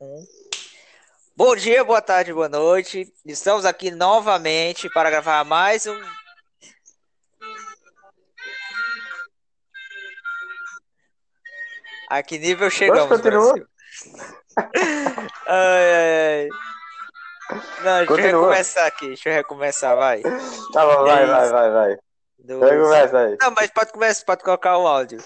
Um. Bom dia, boa tarde, boa noite. Estamos aqui novamente para gravar mais um. A que nível chegamos, continua. Ai, ai, ai. Não, deixa Continua. eu recomeçar aqui. Deixa eu recomeçar, vai. Tá bom, vai, vai, vai, vai. Do- Vai, começa aí. Não, mas pode começar, pode colocar o áudio.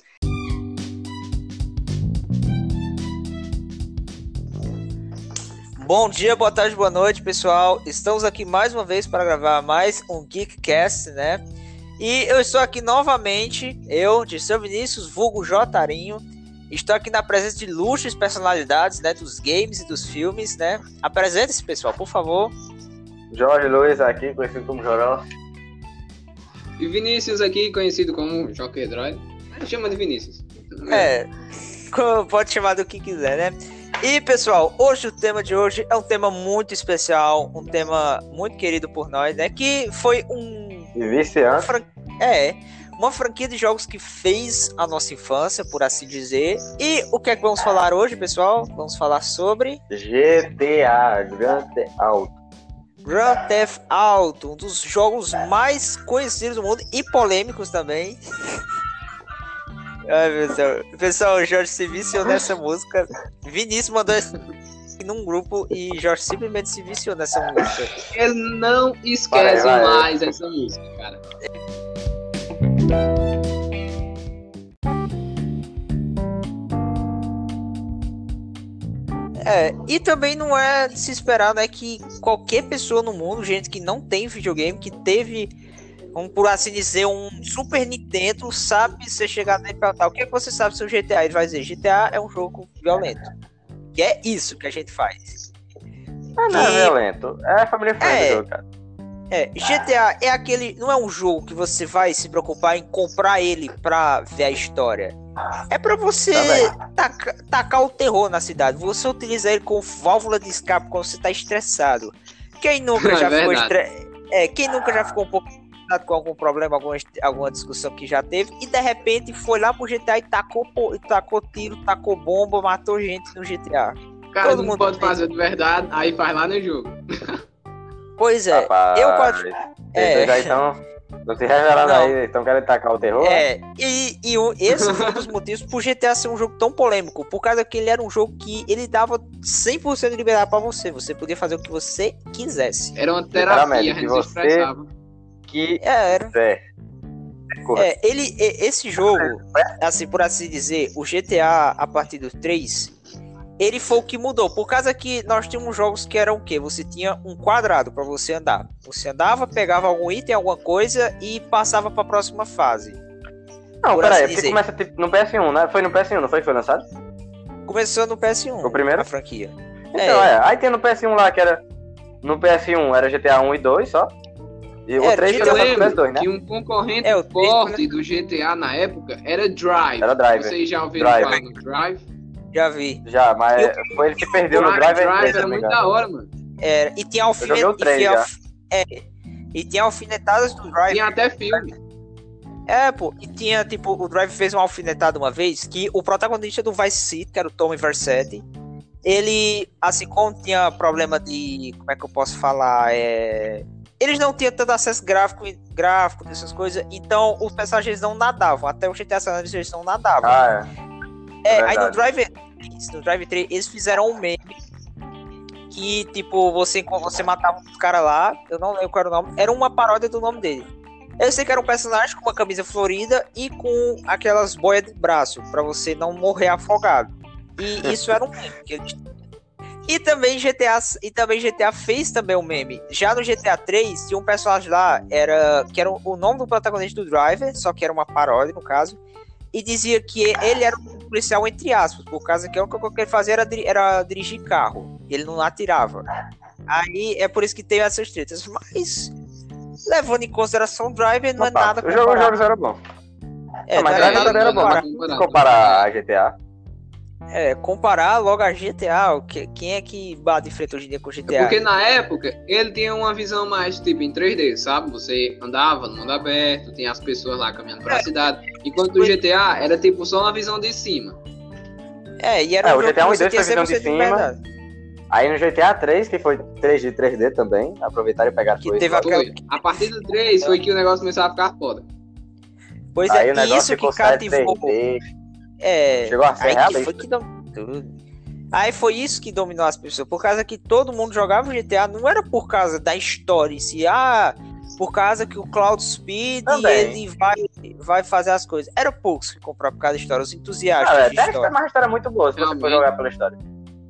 Bom dia, boa tarde, boa noite, pessoal. Estamos aqui mais uma vez para gravar mais um Geekcast, né? E eu estou aqui novamente, eu, de seu Vinícius, vulgo Jotarinho. Estou aqui na presença de ilustres personalidades, né, dos games e dos filmes, né? Apresente-se, pessoal, por favor. Jorge Luiz aqui, conhecido como Joró. E Vinícius aqui, conhecido como Joker Droid. Chama de Vinícius. É, pode chamar do que quiser, né? E pessoal, hoje o tema de hoje é um tema muito especial, um tema muito querido por nós, né? Que foi um uma viciante. fran- é uma franquia de jogos que fez a nossa infância, por assim dizer. E o que é que vamos falar hoje, pessoal? Vamos falar sobre GTA, Grand Theft Auto. Grand Theft Auto, um dos jogos mais conhecidos do mundo e polêmicos também. Ai, pessoal. Pessoal, o Jorge se viciou nessa música. Vinícius mandou esse num grupo e Jorge simplesmente se viciou nessa música. Ele não esquece Vai, vai. mais essa música, cara. É, e também não é de se esperar, né, que qualquer pessoa no mundo, gente que não tem videogame, que teve, vamos por assim dizer, um Super Nintendo, sabe você chegar nele e perguntar o que, é que você sabe sobre GTA? Ele vai dizer, GTA é um jogo violento. Que é isso que a gente faz. Ah, não é violento. É família friendly, É. jogo, cara. É, GTA é aquele. Não é um jogo que você vai se preocupar em comprar ele pra ver a história. É pra você taca- tacar o terror na cidade. Você utiliza ele como válvula de escape quando você tá estressado. Quem nunca É já ficou verdade. estre... É, quem nunca já ficou um pouco com algum problema, alguma, alguma discussão que já teve, e de repente foi lá pro GTA e tacou, e tacou tiro, tacou bomba, matou gente no GTA. Cara, Todo não mundo pode fazer de verdade, aí faz lá no jogo. Pois é, Rapaz, eu quase- é. Vocês aí estão. Não se revelando Não. aí, estão querendo tacar o terror? É, e, e o- esse foi um dos motivos pro GTA ser um jogo tão polêmico, por causa que ele era um jogo que ele dava 100% de liberdade pra você, você podia fazer o que você quisesse. Era uma terapia, a que gente você-. Que É, era. é. Correto. É, ele, esse jogo, assim, por assim dizer, o GTA a partir do 3, ele foi o que mudou, por causa que nós tínhamos jogos que eram o quê? Você tinha um quadrado pra você andar. Você andava, pegava algum item, alguma coisa e passava pra próxima fase. Não, peraí, assim começa tipo, no PS1, né? Foi no PS1, não foi que foi lançado? Começou no PS1, O primeiro? a franquia. Então, é. Aí tem no PS1 lá que era. No PS1 era GTA 1 e 2 só. E o É, 3 GTA foi Eu lembro PS2, né? que um concorrente É, forte do GTA na época era Drive. Era Drive. Vocês já ouviram Drive. falar no Drive? Já vi. Já, mas Eu- foi ele que perdeu no Drive, Drive, Drive 3, se era muito da hora, mano. Era, e tinha alfinet, e, tinha alf- é, e tinha alfinetadas do Drive. Tinha até filme. É, pô, e tinha, tipo, o Drive fez uma alfinetada uma vez que o protagonista do Vice City, que era o Tommy Vercetti, ele, assim, como tinha problema de, como é que eu posso falar, é... Eles não tinham tanto acesso gráfico, gráfico dessas coisas, então os personagens não nadavam, até o GTA San Andreas eles não nadavam. Ah, É, É aí no. Drive 3, no Drive 3, eles fizeram um meme que, tipo, você, você matava os caras lá, eu não lembro qual era o nome, era uma paródia do nome dele. Eu sei que era um personagem com uma camisa florida e com aquelas boias de braço, pra você não morrer afogado. E isso era um meme que eles e também GTA e também GTA fez também um meme. Já no GTA 3 tinha um personagem lá era que era o nome do protagonista do Driver, só que era uma paródia no caso, e dizia que ele era um policial entre aspas, por causa que coisa que ele fazia era, era dirigir carro. Ele não atirava. Aí é por isso que tem essas tretas, mas levando em consideração o Driver não é Opa, nada o jogo, os comparado. jogos eram bons. É, mas não era é nada nada era bom. Se comparar a GTA, É, comparar logo a GTA, o que- quem é que bate de frente hoje em dia com o GTA? Porque na época ele tinha uma visão mais tipo em 3D, sabe? Você andava no mundo aberto, tinha as pessoas lá caminhando É. pela cidade. Enquanto o GTA era tipo só uma visão de cima. É, e era É, um o GTA que 1 e você 2 tinha foi visão de 100% cima. liberdade. Aí no GTA 3, que foi 3 de 3D também, aproveitaram e pegaram Que teve só. aquela-. A partir do 3 foi que o negócio começou a ficar foda. Pois Aí é, o e negócio isso que em cativou. 3D. É, Chegou a ser aí que realista. foi que tudo. Aí foi isso que dominou as pessoas, por causa que todo mundo jogava o GTA, não era por causa da história em si, ah, por causa que o Cloud Speed Também. ele vai, vai fazer as coisas. Era poucos que compravam por causa da história, os entusiastas Ah, até a história, história. mas a história é muito boa, se você for jogar pela história.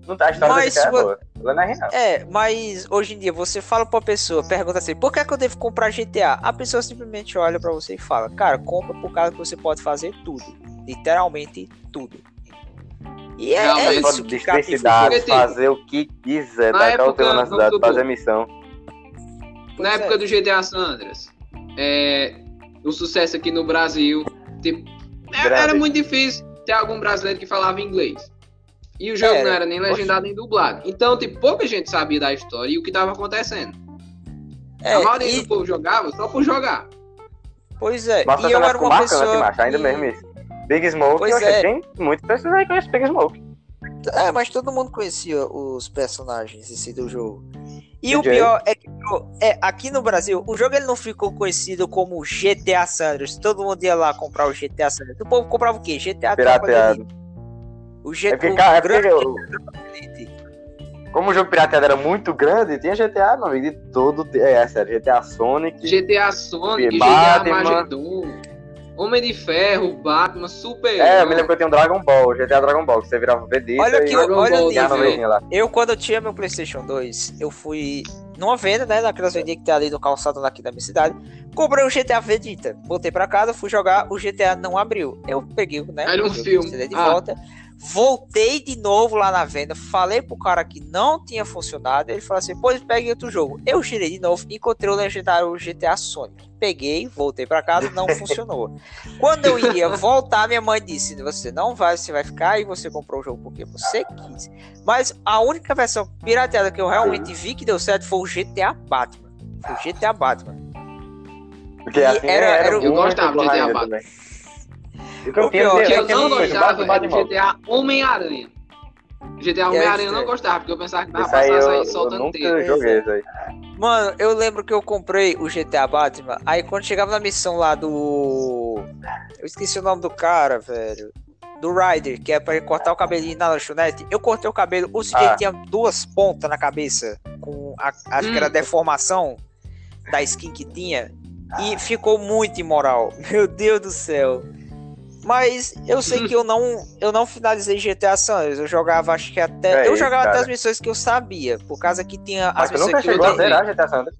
Não tá, a história Mas do GTA é boa. Ela não é real. É, mas hoje em dia você fala pra pessoa, pergunta assim, por que, é que eu devo comprar GTA? A pessoa simplesmente olha pra você e fala, cara, compra por causa que você pode fazer tudo. Literalmente tudo. E é, é isso pode que fazer o que quiser, na o época, teu na cidade, fazer missão. Pois Na é. época do GTA San Andreas, é, o sucesso aqui no Brasil, tipo, é- Grande. era muito difícil ter algum brasileiro que falava inglês. E o jogo Era. não era nem legendado nem dublado. Então, tipo, pouca gente sabia da história e o que estava acontecendo. É, a maioria e- do povo jogava só por jogar. Pois é, Mas e eu era uma bacana, pessoa. ainda que- mesmo isso. Big Smoke, Pois eu achei é. tem muitas pessoas aí que conhecem Big Smoke. É, mas todo mundo conhecia os personagens si do jogo. E o DJ. pior é que é, aqui no Brasil, o jogo ele não ficou conhecido como GTA Sanders. Todo mundo ia lá comprar o GTA Sanders. O povo comprava o quê? GTA Pirateado. O É GTA porque, cara, é porque grande como o jogo pirateado era muito grande, tinha GTA, não, de todo. É, sério, GTA Sonic. GTA Sonic, Batman. GTA Magedon, Homem de Ferro, Batman, Super. É, eu me lembro que eu tinha um Dragon Ball, GTA Dragon Ball, que você virava Vegeta Olha e que Dragon olha o Ball, nível. lá. Eu, quando eu tinha meu PlayStation 2, eu fui numa venda, né? Naquelas vendinhas que tem ali no calçado aqui da minha cidade. Comprei o GTA Vegeta. Voltei pra casa, fui jogar, o GTA não abriu. Eu peguei, né? Era um filme. CD de Ah. volta. Voltei de novo lá na venda. Falei pro cara que não tinha funcionado. Ele falou assim: pois pegue outro jogo. Eu girei de novo, encontrei o legendário GTA Sonic. Peguei, voltei pra casa, não funcionou. Quando eu iria voltar, minha mãe disse: Você não vai, você vai ficar e você comprou o jogo porque você quis. Mas a única versão pirateada que eu realmente vi que deu certo foi o GTA Batman. Foi o GTA Batman. Porque E assim era- era, era o- Eu gostava do GTA também. E o que eu pior é que eu eu não gostava era do GTA Homem-Aranha. GTA Homem-Aranha eu não gostava, porque eu pensava que dava Isso pra aí passar eu, isso aí eu soltando nunca teia. joguei isso aí. Mano, eu lembro que eu comprei o GTA Batman. Aí quando chegava na missão lá do. Eu esqueci o nome do cara, velho. Do Ryder, que é pra ele cortar o cabelinho na lanchonete. Eu cortei o cabelo, o CJ Ah. tinha duas pontas na cabeça. Com a, acho que era a Hum. deformação da skin que tinha. E ficou muito imoral. Meu Deus do céu. Mas eu sei que eu não, eu não finalizei GTA San Andreas. Eu jogava, acho que até. É eu isso, jogava até cara. as missões que eu sabia. Por causa que tinha as Mas tu missões nunca que eu chegou a também. zerar GTA San Andreas?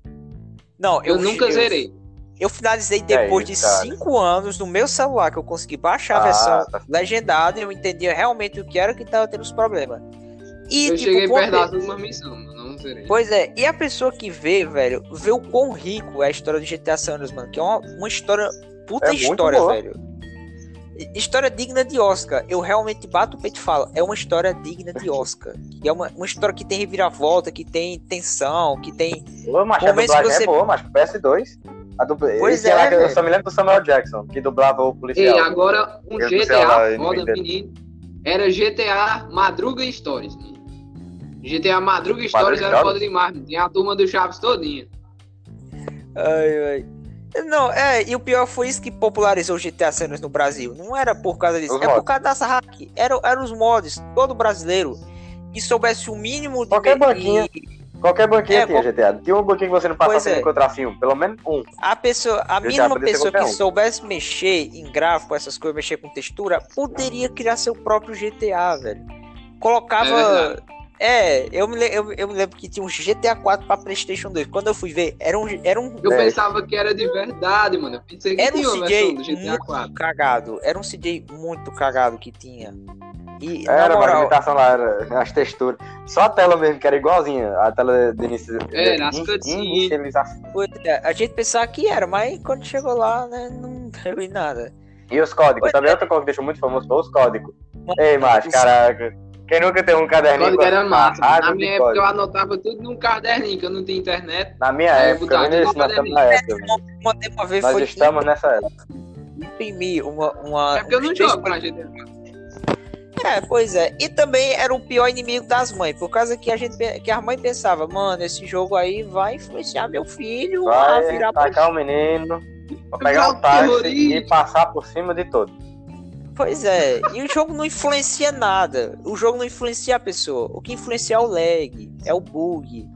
não, Eu nunca eu, zerei. Eu finalizei depois isso, de cara. 5 anos no meu celular, que eu consegui baixar a Ah, versão tá. legendada e eu entendia realmente o que era que tava tendo os problemas. E, Eu tipo, cheguei perto últimas missões, mas não zerei. Pois é, e a pessoa que vê, velho, vê o quão rico é a história do GTA San Andreas, mano, que é uma, uma história, puta É história, velho. E- História digna de Oscar. Eu realmente bato o peito e falo, é uma história digna de Oscar. E é uma, uma história que tem reviravolta, que tem tensão, que tem Ô, macho, a dublagem você- é boa, mas pro PS2. A dubla... Pois Esse é, lá eu só me lembro do Samuel Jackson, que dublava o E policial. agora, um Eu lá, GTA não foda, menino, era GTA Madruga Stories. menino. GTA Madruga Stories era Stories? foda demais, menino. tem a turma do Chaves todinha. Ai, ai. Não, é, e o pior foi isso que popularizou o GTA San Andreas no Brasil. Não era por causa disso, Os é por causa dessa hack. Era, eram os mods, todo brasileiro que soubesse o mínimo de. Qualquer e- banquinha. Qualquer banquinha É, tinha qual- GTA. Tinha um banquinho que você não passava sem é. encontrar filme. Pelo menos um. A pessoa, a mínima pessoa que um. soubesse mexer em gráfico, essas coisas, mexer com textura, poderia criar seu próprio GTA, velho. É Colocava. verdade. É, eu, me, eu, eu me lembro que tinha um GTA 4 pra PlayStation 2. Quando eu fui ver, era um, era um, Eu É. pensava que era de verdade, mano. Eu pensei que era um tinha uma CJ versão do GTA muito 4. cagado. Era um CJ muito cagado que tinha. E, Era, mas a moral, limitação lá era as texturas. Só a tela mesmo, que era igualzinha. A tela de inici... Era, de as in- cutscenes. inicialização. É, a gente pensava que era, mas quando chegou lá, né, não deu em nada. E os códigos. Pois Também é. outra coisa que deixou muito famoso foi os códigos. Ei, macho, caraca. Quem nunca tem um caderninho código era massa. a Na minha época eu código? anotava tudo num caderninho, que eu não tinha internet. Na minha eu época, viu isso? nós estamos na época. Mandei uma vez Nós foi estamos nessa época. imprimir uma. uma É porque eu não jogo pra GTA. É, pois é. E também era o pior inimigo das mães, por causa que a gente que a mãe pensava, mano, esse jogo aí vai influenciar meu filho a Vai virar tacar o menino, pra pegar um táxi e passar por cima de todo. Pois é, e o jogo não influencia nada. O jogo não influencia a pessoa. O que influencia é o lag, é o bug.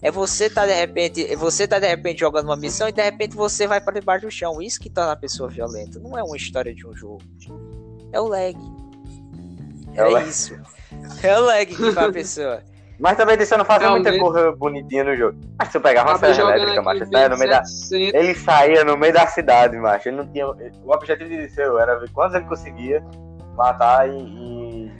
É você tá de repente, você tá de repente jogando uma missão e de repente você vai para debaixo do chão. Isso que torna a pessoa violenta. Não é uma história de um jogo. É o lag. É o É lag. isso. É o lag que faz a pessoa. Mas também não fazia muita coisa bonitinha no jogo. Mas se eu pegava uma serra elétrica, macho, saia no meio da... 1700. ele saía no meio da cidade, macho. Ele não tinha... O objetivo de seu era ver quantos ele conseguia matar e... e...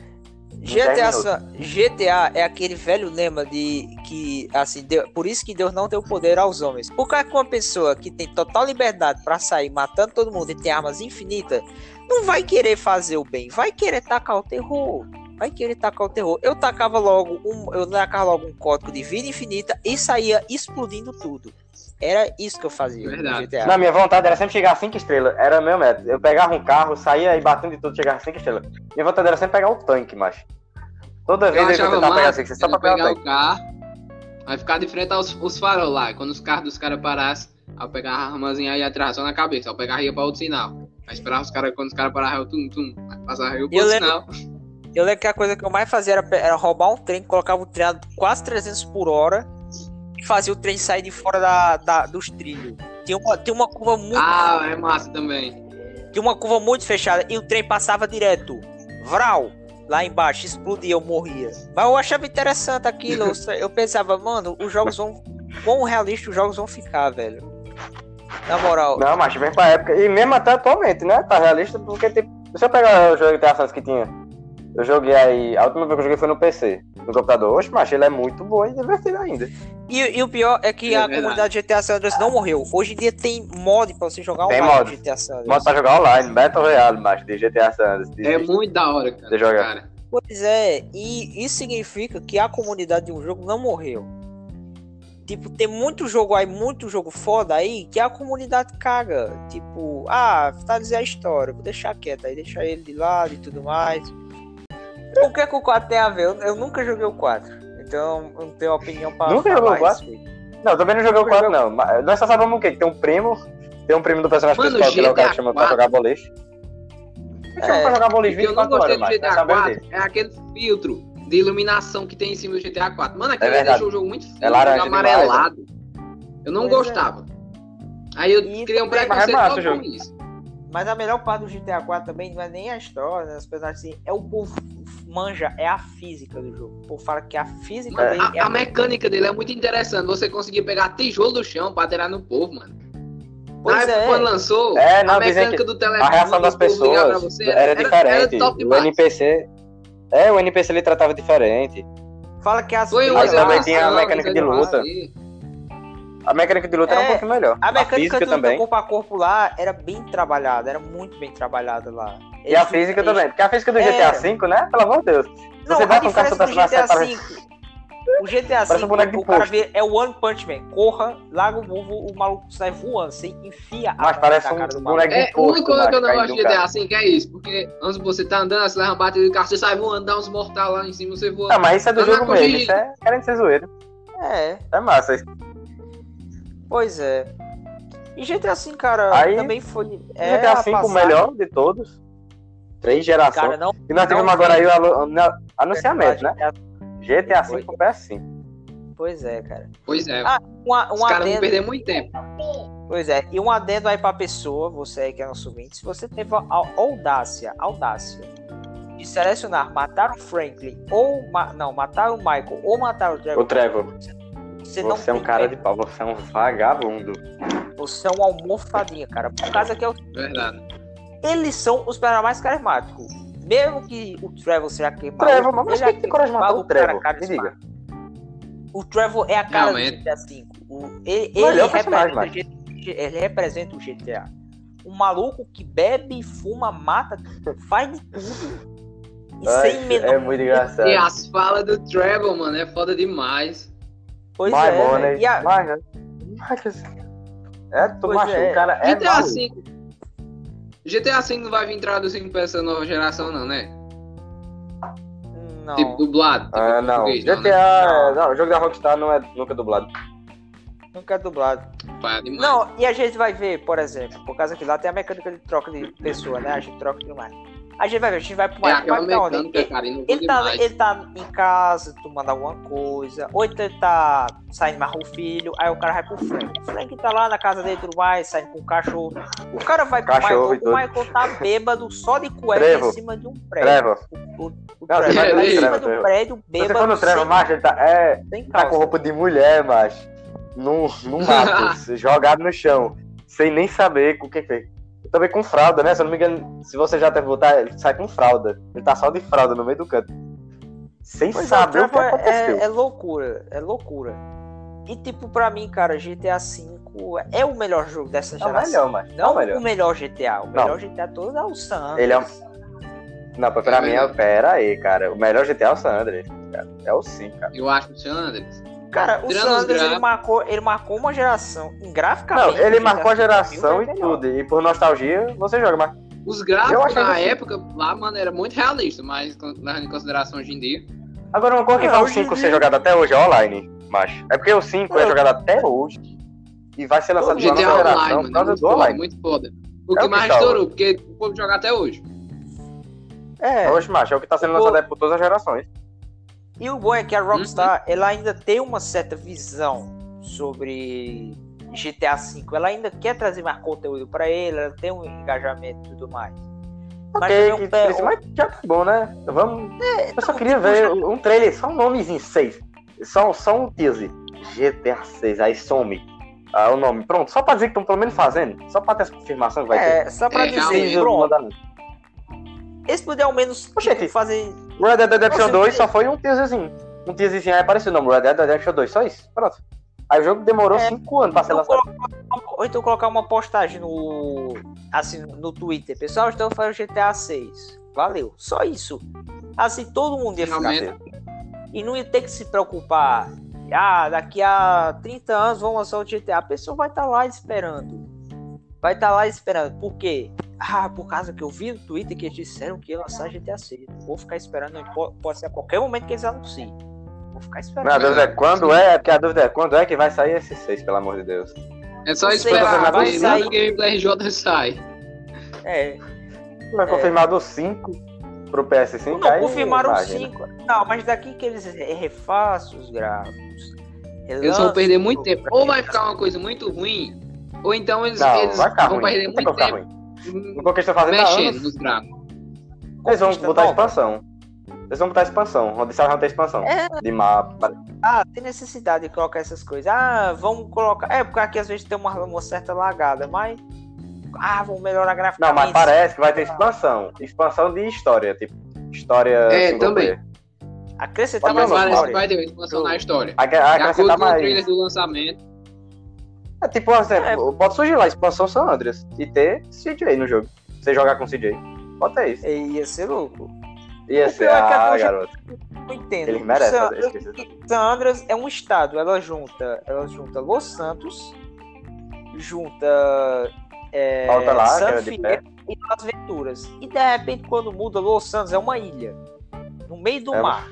em 10 GTA, só- GTA é aquele velho lema de que, assim, Deus- por isso que Deus não deu poder aos homens. Por causa que uma pessoa que tem total liberdade pra sair matando todo mundo e tem armas infinitas, não vai querer fazer o bem, vai querer tacar o terror. Vai querer tacar o terror. Eu tacava logo um, eu tacava logo um código de vida infinita e saía explodindo tudo. Era isso que eu fazia no Verdade. GTA. Na minha vontade era sempre chegar a 5 estrelas. Era meu método. Eu pegava um carro, saía e batendo de tudo, chegava a 5 estrelas. Minha vontade era sempre pegar o tanque, macho. Toda Eu vez eu ia achava tentar pegar massa 5 só ele pra pegar o pegar o carro, aí ficar de frente aos os farol lá. e Quando os carros dos caras parassem, aí eu pegava a armazinha aí atrás, só na cabeça. Eu pegava e ia pra outro sinal. Aí esperava os caras, quando os caras paravam, eu tum, tum. Aí passava eu pro Eu outro lembro- sinal. Eu lembro que a coisa que eu mais fazia era, era roubar um trem, colocava o trem a quase 300 por hora e fazia o trem sair de fora da, da- dos trilhos. Tinha uma, tinha uma curva muito. Ah, é massa também. Tinha uma curva muito fechada e o trem passava direto. Vral! Lá embaixo, explodia, eu morria. Mas eu achava interessante aquilo. Eu, sa- eu pensava, mano, os jogos vão. Quão realistas os jogos vão ficar, velho. Na moral. Não, macho, vem pra época. E mesmo até atualmente, né? Tá realista, porque tipo, se eu pegar o jogo de que tinha. Eu joguei aí. A última vez que eu joguei foi no PC, no computador. Oxe, macho, ele é muito bom e divertido ainda. E, e o pior é que É a verdade. comunidade GTA San Andreas não morreu. Hoje em dia tem mod pra você jogar Tem online mod. GTA San Andreas. Modo pra jogar online, Battle Royale, macho, de GTA Santos. É muito da hora, cara. De jogar. cara. Pois é, e isso significa que a comunidade de um jogo não morreu. Tipo, tem muito jogo aí, muito jogo foda aí, que a comunidade caga. Tipo, ah, tá dizer a história, vou deixar quieto aí, deixar ele de lado e tudo mais. O que é que o 4 tem a ver? Eu, eu nunca joguei o 4. Então, eu não tenho opinião pra Nunca jogou o a 4? respeito. Não, também não joguei o 4, não. Mas Nós só sabemos o quê? Que tem um primo. Tem um primo do personagem Mano, principal, que ele é o cara que chama pra 4. jogar boliche. Ele chama É, pra jogar boliche O que eu não 24 gostei horas, do. GTA Nós sabemos 4 disso. é aquele filtro de iluminação que tem em cima do GTA 4. Mano, aquilo É deixou o jogo muito feio, É laranja amarelado. Eu não Pois é. gostava. Aí eu E criei um é preconceito jogo. com isso. Mas a melhor parte do GTA 4 também não é nem a história, né, as personagens assim, é o povo manja, é a física do jogo. Povo fala que a física Mano, dele é a, a mecânica dele é muito interessante. Você conseguir pegar tijolo do chão pra atirar no povo, mano. Pois Na época é. quando lançou, É, não, a mecânica do telefone, A reação das do pessoas você, era diferente. top o demais. NPC. É, o NPC ele tratava diferente. Fala que as Foi Mas também tinha a mecânica de luta. A mecânica de luta era um É, pouquinho melhor. A mecânica física de luta também. corpo a corpo lá era bem trabalhada, era muito bem trabalhada lá. E a física eles- também. Porque a física do É. GTA V, né? Pelo amor de Deus. Não, Você vai com o cara diferença super do GTA parece- V. O GTA Parece um boneco V, de o cara vê, é o One Punch Man. Corra, larga o move, o maluco sai voando, você enfia a Mas parece um cara do boneco maluco. de É, o único que eu não gosto de do GTA assim que é isso, porque antes você tá andando, você leva uma batida de carro, você sai voando, dá uns mortal lá em cima, você voa. Ah, mas isso é do jogo mesmo. Isso é querendo ser zoeiro. É, É massa. isso. pois é. E GTA V, cara, Aí, também foi. É, GTA V, o melhor de todos. Três gerações. Cara, não. e nós tivemos não agora aí o anunciamento, né? GTA V pro PS5. Pois é, cara. Pois é, Ah, Uma, os um caras vão perder muito tempo. pois é, e um adendo aí pra pessoa, você aí que é nosso ouvinte, se você teve a audácia, audácia de selecionar matar o Franklin ou ma- não, matar o Michael ou matar o Trevor, Ô, Trevor, você não você é um cara pé. de pau, você é um vagabundo. Você é um almofadinha, cara. Por causa que é o- Verdade. Eles são os personagens mais carismáticos. Mesmo que o Trevor seja queimado. Trevor, mas ele quem que tem coragem de matar o cara Trevor? Me carismático. O Trevor é a cara Realmente. do GTA V. O, ele, Melhor ele, personagem, representa, o G- ele representa o GTA. Um maluco que bebe, fuma, mata, faz de tudo. E Ai, sem menor. é muito engraçado. E as falas do Trevor, mano, é foda demais. Pois My é, money, velho. E a- my- Mas, É, tu Pois macho, é. o cara é GTA maluco. V. GTA V não vai vir traduzindo pra essa nova geração, não, né? Não. Tipo, dublado. Tipo, Ah, não. português, não, né? GTA. Não, o jogo da Rockstar não é nunca dublado. Nunca é dublado. Pá, demais. Não, e a gente vai ver, por exemplo, por causa que lá tem a mecânica de troca de pessoa, né? A gente troca de. A gente vai ver, a gente vai pro É Mike. Ele, cara, ele tá, ele tá em casa, tomando alguma coisa, ou então ele tá saindo mais com o filho, aí o cara vai pro Frank. O Frank tá lá na casa dele tudo mais, saindo com o cachorro. O cara vai pro Cachorro Michael, o. Michael tá bêbado só de cueca Trevo. em cima de um prédio. Trevor. O, o, o Não, Trevor você tá em cima de um prédio Se você bêbado for no Trevor, sem, macho, ele tá, é, tá com roupa de mulher, macho. No, no mato, jogado no chão. Sem nem saber o que fez. E Também com fralda, né? Se eu não me engano, se você já teve votar, ele sai com fralda. Ele tá só de fralda no meio do canto. Sem Pois é, o saber o que Trevor é, aconteceu. é loucura, é loucura. E tipo, pra mim, cara, GTA V é o melhor jogo dessa É o geração. melhor. É Não o melhor. o melhor GTA. O Não. melhor GTA todo é o San Andreas. Ele é um- Não, pra É mim, é, melhor. pera aí, cara. O melhor GTA é o San Andreas. cara. É o 5, cara. Eu acho o Sanders. Cara, o Tirando San os Andreas, ele marcou, ele marcou uma geração. Em graficamente. Não, ele o marcou a geração é e tudo. E por nostalgia, você joga, mas. Os Eu gráficos na que- época, lá, mano, era muito realista, mas levando em consideração hoje em dia. Agora, uma coisa que É, faz o hoje em 5 ser jogado até hoje é online, macho. É porque o 5 é É. jogado até hoje. E vai ser lançado na nova GTA Online, geração por é causa muito do foda, online. muito foda. O É que o que mais tá estourou, porque o povo joga até hoje. É. Hoje, macho, é o que tá sendo O- lançado aí por todas as gerações. E o bom é que a Rockstar, Uhum. ela ainda tem uma certa visão sobre GTA V. Ela ainda quer trazer mais conteúdo pra ele, ela tem um engajamento e tudo mais. Mas um pé- que- mas já tá bom, né? Vamos. eu só não, queria tipo, ver já- um trailer, só um nomezinho, 6. Só, só um teaser. GTA 6, aí some. Ah, o nome. Pronto, só pra dizer que estão pelo menos fazendo. Só pra ter essa confirmação que vai ter. É, só pra É, dizer, pronto. manda- Eles puderem ao menos Ô, gente. fazer. Red Dead Redemption Nossa, 2 eu- só foi um teaserzinho. Um teaserzinho aí apareceu o nome, Red Dead Redemption 2, só isso. Pronto. Aí o jogo demorou É. 5 anos pra ser lançado. ou então colocar uma postagem no. Assim, no Twitter. Pessoal, estamos fazendo GTA 6. Valeu. Só isso. Assim, todo mundo ia ficar. Realmente. E não ia ter que se preocupar. Ah, daqui a 30 anos vão lançar o GTA. A pessoa vai estar lá esperando. Vai estar lá esperando. Por quê? Ah, por causa que eu vi no Twitter que eles disseram que ia lançar GTA 6. Vou ficar esperando. Pode ser a qualquer momento que eles anunciem. Vou ficar esperando. Não, a dúvida é quando é, é porque a dúvida é quando é que vai sair esse 6, pelo amor de Deus. É só esperar, vai sair. o gameplay RJ sai. É. Vai confirmado o 5 pro PS5. Não, aí, confirmaram o imagina. 5. Não, mas daqui que eles re- refaçam os gráficos. Eles vão perder muito tempo. Ou vai ficar uma coisa muito ruim, ou então eles, Não, eles vão ruim. perder muito tempo ruim. Porque eles estão fazendo mexendo anos. nos gráficos. Eles vão Conquista botar nova. expansão. Eles vão botar expansão. Onde eles vão ter expansão. É. De mapa. Ah, tem necessidade de colocar essas coisas. Ah, vamos colocar. É, porque aqui às vezes tem uma, uma certa lagada, mas. Ah, vamos melhorar Não, graficamente. mas parece que vai ter expansão. Expansão de história, tipo. História. É, também. player. Acrescentar Também mais não, Parece que história. vai ter expansão na história. Ac- De acordo Acrescentar com o trailer mais. do lançamento, É tipo, por exemplo, pode surgir lá, expansão San Andreas. E ter CJ no jogo. Você jogar com CJ. Ter isso. E Ia ser louco. Ia O ser. é Ah, hoje- garoto. Não entendo. Eles merecem San, fazer. San Andreas é um estado. Ela junta. Ela junta Los Santos. Junta. É, Falta lá, San e Las Venturas. E de repente, quando muda, Los Santos é uma ilha. No meio do É. mar.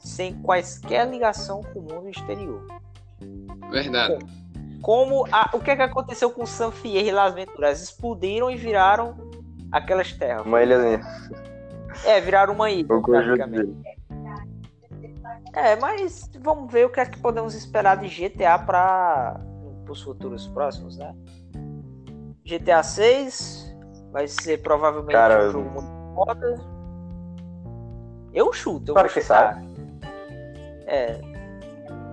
Sem quaisquer ligação com o mundo exterior. Verdade. Como a- o que, é que aconteceu com San Fierro e Las Venturas? Explodiram e viraram aquelas terras. Uma ilhazinha. É, viraram uma ilha. O conjunto praticamente. dele. É, mas vamos ver o que é que podemos esperar de GTA para os futuros próximos, né? GTA 6 vai ser provavelmente Cara, um jogo muito foda. Eu chuto, eu Claro vou que chutar. É.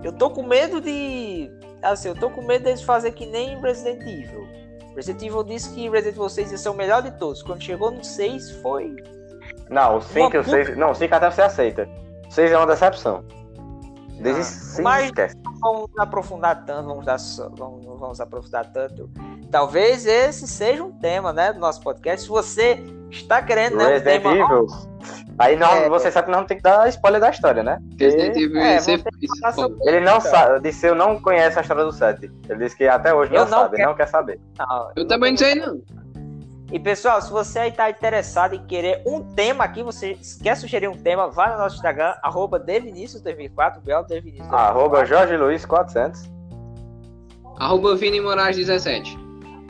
Eu tô com medo de. Assim, eu tô com medo deles fazer que nem Resident Evil. Resident Evil disse que Resident Evil 6 ia ser o melhor de todos. Quando chegou no 6 foi. Não, o 5 e o puta- 6. Não, o 5 até você aceita. O 6 é uma decepção. Desde Ah, 6 mas- esquece. vamos aprofundar tanto, vamos dar só- vamos, vamos aprofundar tanto. Talvez esse seja um tema, né, do nosso podcast. Se você está querendo né, um Resident tema, Evil. Aí não, É. você sabe que não tem que dar spoiler da história, né? Resident Evil é, ser sobre- Ele não sabe, disse eu não conhece a história do 7. Ele disse que até hoje não, Eu não sabe, quero. não quer saber. Não, Eu também não sei, não. E pessoal, se você aí tá interessado em querer um tema aqui, você quer sugerir um tema, vá no nosso Instagram, arroba devinicius2004, bel devinicius Arroba Jorge Luiz 400. Arroba Vini Moraes 17.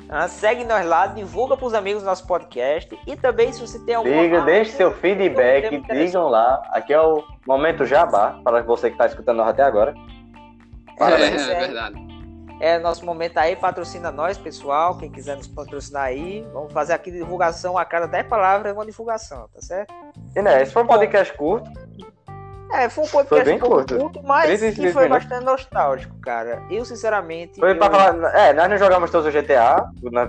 Ah, segue nós lá, divulga pros amigos o nosso podcast. E também, se você tem algum. Diga, deixe seu feedback, digam lá. Aqui é o momento jabá, para você que tá escutando nós até agora. É, Parabéns, é é. verdade. É nosso momento aí, patrocina nós, pessoal. Quem quiser nos patrocinar aí, vamos fazer aqui divulgação a cada 10 palavras, uma divulgação, tá certo? E né, esse foi um podcast curto. É, foi um podcast bem um pouco curto. curto, mas 36 que foi minutos. bastante nostálgico, cara. Eu, sinceramente. Foi eu- pra falar. É, nós não jogamos todos o GTA,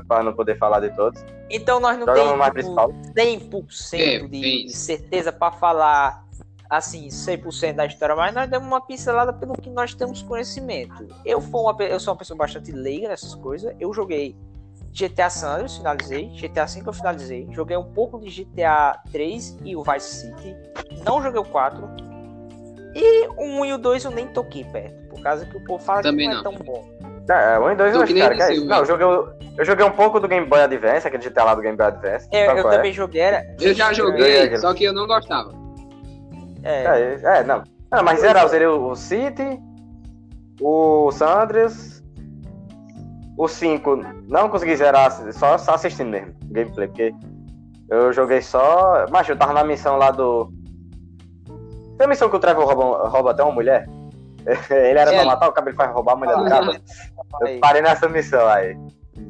pra não poder falar de todos. Então nós não Jogamos temos principal. 100% É, de, de certeza pra falar assim 100% da história, mas nós demos uma pincelada pelo que nós temos conhecimento. Eu fui uma eu sou uma pessoa bastante leiga nessas coisas. Eu joguei GTA San Andreas, finalizei, GTA V eu finalizei, joguei um pouco de GTA 3 e o Vice City. Não joguei o 4. E o 1 e o 2 eu nem toquei perto, por causa que o povo fala Também que não é não. tão bom. É, um e dois Tô hoje, que nem cara. Que é isso? Não, eu joguei, o- eu joguei um pouco do Game Boy Advance, aquele GTA lá do Game Boy Advance. É, eu é? também joguei, era. Eu já É, joguei, aquele- só que eu não gostava. É, É, é, não. Não, mas geral, eu zerei o City, o Sanders, o 5, não consegui zerar, só, só assistindo mesmo, gameplay, porque eu joguei só. Mas eu tava na missão lá do. Tem a missão que o Trevor rouba, rouba até uma mulher? Ele era É. pra matar o cara, ele faz roubar a mulher do cara. Eu parei nessa missão aí.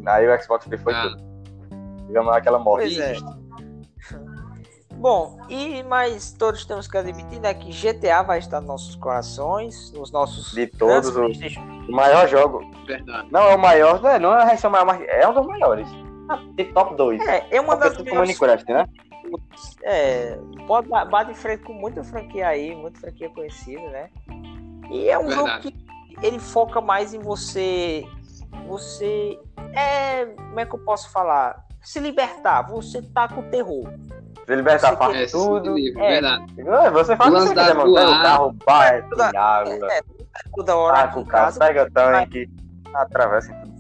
Aí o Xbox foi Ah. tudo. Digamos lá que ela morre. Pois é. Bom, e mas todos temos que admitir né, que GTA vai estar nos nossos corações, nos nossos De todos, grandes o, maior jogo. Verdade. Não é o maior, não é, não é o maior, mas é um dos maiores. Ah, De top 2. É, é uma das melhores. Minecraft, né? É, pode ba- bate em frente com muita franquia aí, muita franquia conhecida, né? E é um Verdade. jogo que ele foca mais em você. Você. É. Como é que eu posso falar? Se libertar, você tá com terror. Se libertar Você faz É, tudo. livre, É. verdade. Ah, Você faz o Lance você quiser, mano. Pega o carro, vai, Toda- tem água, É, toda hora o em carro, casa. pega tanque, atravessa tudo.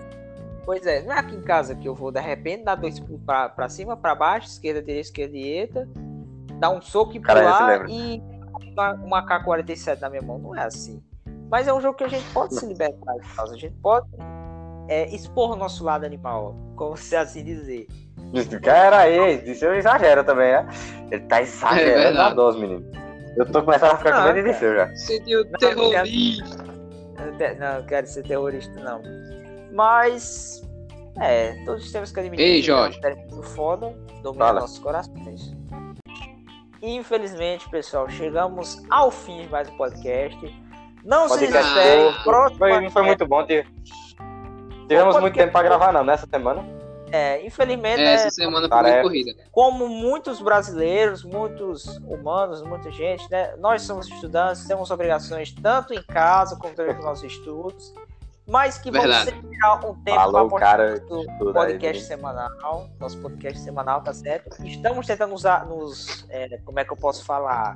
Pois é, não é aqui em casa que eu vou de repente dar dois pulos pra, pra cima, pra baixo, esquerda, direita, esquerda, direita, dar um soco e pular e uma, uma AK-47 na minha mão. Não é assim. Mas é um jogo que a gente pode se libertar de causa. A gente pode é, expor o nosso lado animal, como se assim dizer. Cara, aí, disse eu exagero também, né? Ele tá exagerando É verdade. a dose, menino. Eu tô começando a ficar com Não, medo de seu já. Sentiu terrorista. Não Não, eu quero ser terrorista, não. Mas. É, todos temos que admitir. Ei, que é Jorge. muito foda, domina Fala. nossos corações. Infelizmente, pessoal, chegamos ao fim de mais um podcast. Não se desesperem, curto. próximo Foi, não foi podcast- muito bom. tive- Tivemos muito tempo pra gravar, não, nessa semana. É, infelizmente, É, né, essa semana foi muito corrida. como muitos brasileiros, muitos humanos, muita gente, né? Nós somos estudantes, temos obrigações tanto em casa como também com nossos estudos, mas que vamos Verdade. sempre tirar um tempo Falou, para cara, do tudo podcast aí. semanal, nosso podcast semanal, tá certo? Estamos tentando usar, nos, é, como é que eu posso falar,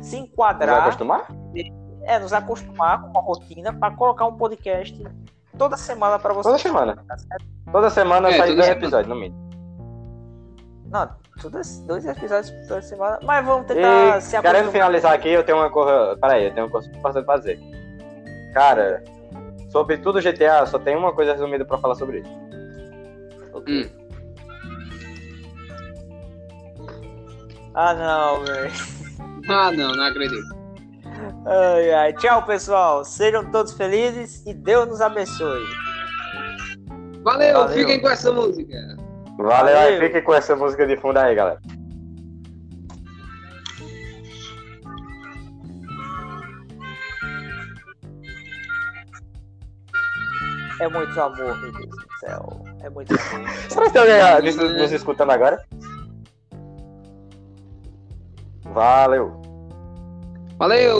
se enquadrar, acostumar? é, nos acostumar com uma rotina para colocar um podcast toda semana para vocês. Toda semana. Tá certo? Toda semana É, sai dois semana. episódios, no mínimo. Não, todas, dois episódios toda semana, mas vamos tentar E se querendo finalizar aqui, eu tenho uma coisa. Peraí, eu tenho uma coisa pra dizer. Cara, sobre tudo GTA, só tem uma coisa resumida pra falar sobre isso. Ok. Hum. Ah, não, velho. Ah, não, não acredito. Ai, ai. Tchau, pessoal. Sejam todos felizes e Deus nos abençoe. Valeu, Valeu. fiquem com essa música. Valeu, aí, Valeu. fiquem com essa música de fundo aí, galera. É muito amor, meu Deus do céu. É muito amor. Será que tem alguém nos, nos escutando agora? Valeu. Valeu!